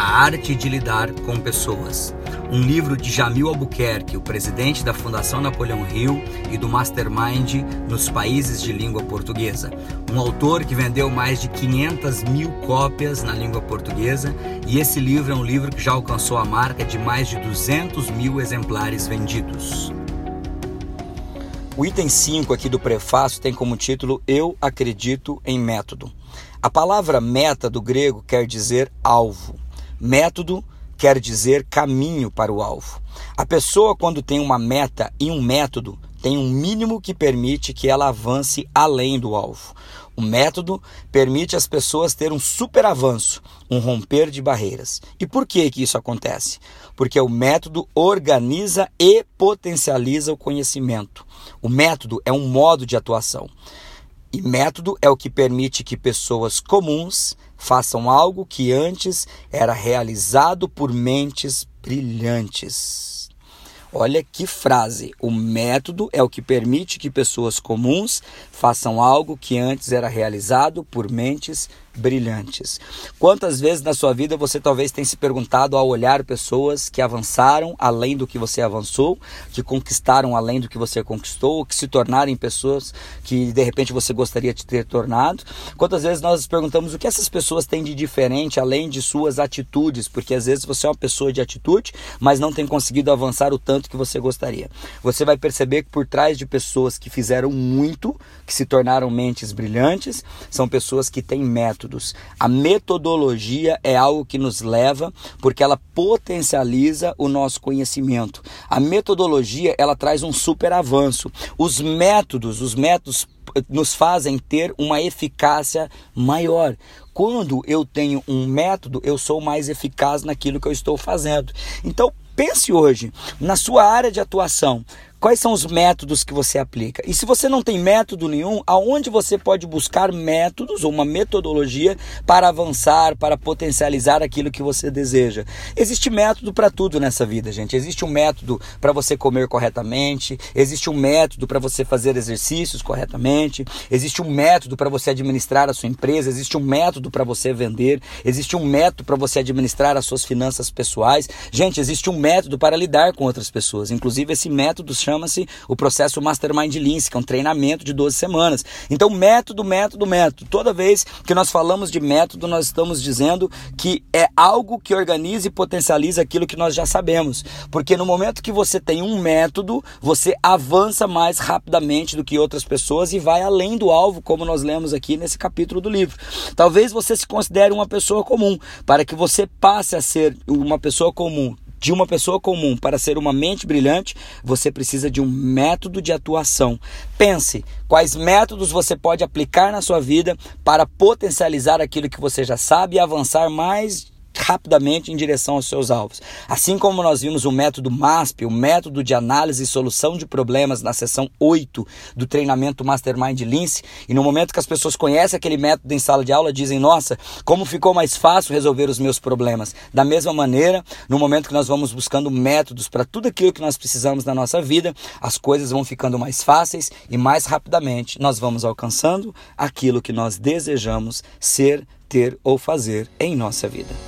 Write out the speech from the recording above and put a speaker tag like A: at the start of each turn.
A: A Arte de Lidar com Pessoas um livro de Jamil Albuquerque, o presidente da Fundação Napoleão Hill e do Mastermind nos países de língua portuguesa. Um autor que vendeu mais de 500 mil cópias na língua portuguesa e esse livro é um livro que já alcançou a marca de mais de 200 mil exemplares vendidos. O item 5 aqui do prefácio tem como título Eu acredito em método. A palavra meta do grego quer dizer alvo. Método quer dizer caminho para o alvo. A pessoa, quando tem uma meta e um método, tem um mínimo que permite que ela avance além do alvo. O método permite às pessoas ter um super avanço, um romper de barreiras. E por que, que isso acontece? Porque o método organiza e potencializa o conhecimento. O método é um modo de atuação. E método é o que permite que pessoas comuns façam algo que antes era realizado por mentes brilhantes. Olha que frase! O método é o que permite que pessoas comuns façam algo que antes era realizado por mentes brilhantes. Quantas vezes na sua vida você talvez tenha se perguntado ao olhar pessoas que avançaram além do que você avançou, que conquistaram além do que você conquistou, que se tornaram pessoas que de repente você gostaria de ter tornado? Quantas vezes nós nos perguntamos o que essas pessoas têm de diferente além de suas atitudes? Porque às vezes você é uma pessoa de atitude, mas não tem conseguido avançar o tanto que você gostaria. Você vai perceber que por trás de pessoas que fizeram muito, que se tornaram mentes brilhantes, são pessoas que têm método métodos. A metodologia é algo que nos leva porque ela potencializa o nosso conhecimento. A metodologia, ela traz um super avanço. Os métodos, os métodos nos fazem ter uma eficácia maior. Quando eu tenho um método, eu sou mais eficaz naquilo que eu estou fazendo. Então, pense hoje na sua área de atuação. Quais são os métodos que você aplica? E se você não tem método nenhum, aonde você pode buscar métodos ou uma metodologia para avançar, para potencializar aquilo que você deseja? Existe método para tudo nessa vida, gente. Existe um método para você comer corretamente, existe um método para você fazer exercícios corretamente, existe um método para você administrar a sua empresa, existe um método para você vender, existe um método para você administrar as suas finanças pessoais. Gente, existe um método para lidar com outras pessoas. Inclusive esse método chama-se o processo Mastermind Lean, que é um treinamento de 12 semanas. Então, método, método, método. Toda vez que nós falamos de método, nós estamos dizendo que é algo que organiza e potencializa aquilo que nós já sabemos. Porque no momento que você tem um método, você avança mais rapidamente do que outras pessoas e vai além do alvo, como nós lemos aqui nesse capítulo do livro. Talvez você se considere uma pessoa comum. Para que você passe a ser uma pessoa comum, de uma pessoa comum para ser uma mente brilhante, você precisa de um método de atuação. Pense quais métodos você pode aplicar na sua vida para potencializar aquilo que você já sabe e avançar mais rapidamente em direção aos seus alvos. Assim como nós vimos o método MASP, o método de análise e solução de problemas na sessão 8 do treinamento Mastermind Lince, e no momento que as pessoas conhecem aquele método em sala de aula, dizem: "Nossa, como ficou mais fácil resolver os meus problemas". Da mesma maneira, no momento que nós vamos buscando métodos para tudo aquilo que nós precisamos na nossa vida, as coisas vão ficando mais fáceis e mais rapidamente nós vamos alcançando aquilo que nós desejamos ser, ter ou fazer em nossa vida.